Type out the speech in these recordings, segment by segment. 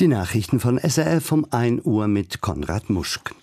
Die Nachrichten von SRF um 1 Uhr mit Konrad Muschk.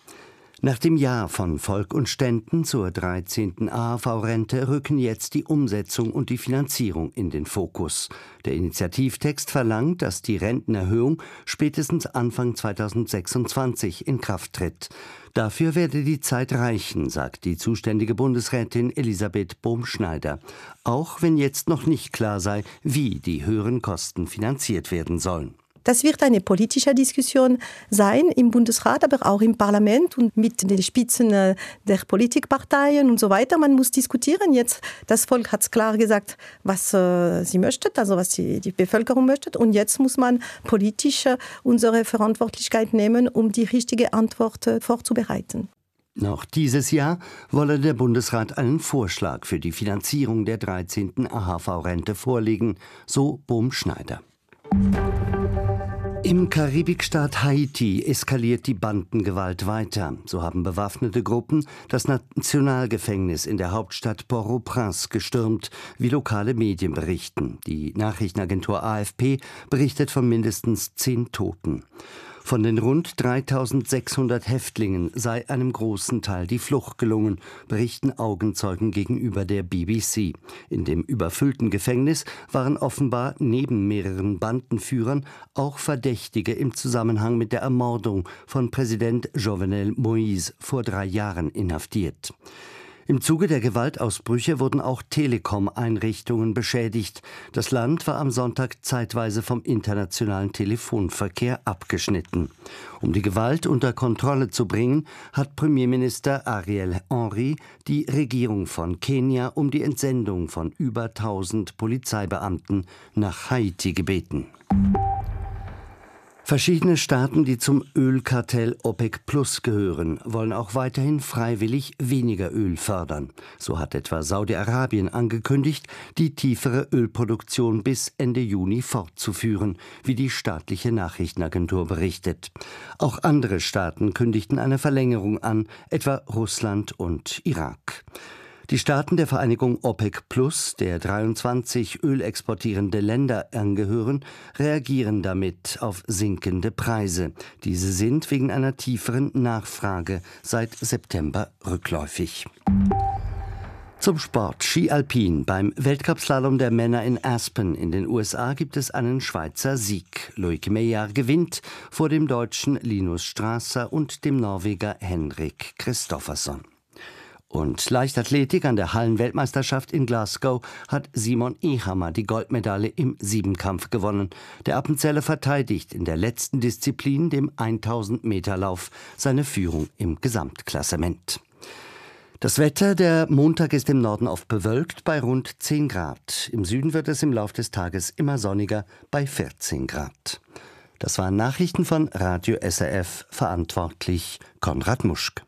Nach dem Jahr von Volk und Ständen zur 13. AHV-Rente rücken jetzt die Umsetzung und die Finanzierung in den Fokus. Der Initiativtext verlangt, dass die Rentenerhöhung spätestens Anfang 2026 in Kraft tritt. Dafür werde die Zeit reichen, sagt die zuständige Bundesrätin Elisabeth Bohm-Schneider. Auch wenn jetzt noch nicht klar sei, wie die höheren Kosten finanziert werden sollen. Das wird eine politische Diskussion sein im Bundesrat, aber auch im Parlament und mit den Spitzen äh, der Politikparteien und so weiter. Man muss diskutieren. Jetzt, das Volk hat klar gesagt, was äh, sie möchte, also was die, die Bevölkerung möchte. Und jetzt muss man politisch äh, unsere Verantwortlichkeit nehmen, um die richtige Antwort vorzubereiten. Noch dieses Jahr wolle der Bundesrat einen Vorschlag für die Finanzierung der 13. AHV-Rente vorlegen, so Bohm Schneider. Im Karibikstaat Haiti eskaliert die Bandengewalt weiter. So haben bewaffnete Gruppen das Nationalgefängnis in der Hauptstadt Port-au-Prince gestürmt, wie lokale Medien berichten. Die Nachrichtenagentur AFP berichtet von mindestens zehn Toten. Von den rund 3600 Häftlingen sei einem großen Teil die Flucht gelungen, berichten Augenzeugen gegenüber der BBC. In dem überfüllten Gefängnis waren offenbar neben mehreren Bandenführern auch Verdächtige im Zusammenhang mit der Ermordung von Präsident Jovenel Moïse vor drei Jahren inhaftiert. Im Zuge der Gewaltausbrüche wurden auch Telekom-Einrichtungen beschädigt. Das Land war am Sonntag zeitweise vom internationalen Telefonverkehr abgeschnitten. Um die Gewalt unter Kontrolle zu bringen, hat Premierminister Ariel Henry die Regierung von Kenia um die Entsendung von über 1000 Polizeibeamten nach Haiti gebeten. Verschiedene Staaten, die zum Ölkartell OPEC Plus gehören, wollen auch weiterhin freiwillig weniger Öl fördern. So hat etwa Saudi-Arabien angekündigt, die tiefere Ölproduktion bis Ende Juni fortzuführen, wie die staatliche Nachrichtenagentur berichtet. Auch andere Staaten kündigten eine Verlängerung an, etwa Russland und Irak. Die Staaten der Vereinigung OPEC Plus, der 23 ölexportierende Länder angehören, reagieren damit auf sinkende Preise. Diese sind wegen einer tieferen Nachfrage seit September rückläufig. Zum Sport Ski Alpin. Beim Weltcupslalom der Männer in Aspen in den USA gibt es einen Schweizer Sieg. Loic Meyer gewinnt vor dem Deutschen Linus Strasser und dem Norweger Henrik Christoffersson. Und Leichtathletik an der Hallenweltmeisterschaft in Glasgow hat Simon Ehammer die Goldmedaille im Siebenkampf gewonnen. Der Appenzeller verteidigt in der letzten Disziplin, dem 1000 Meter Lauf, seine Führung im Gesamtklassement. Das Wetter, der Montag ist im Norden oft bewölkt bei rund 10 Grad. Im Süden wird es im Laufe des Tages immer sonniger bei 14 Grad. Das waren Nachrichten von Radio SRF, verantwortlich Konrad Muschk.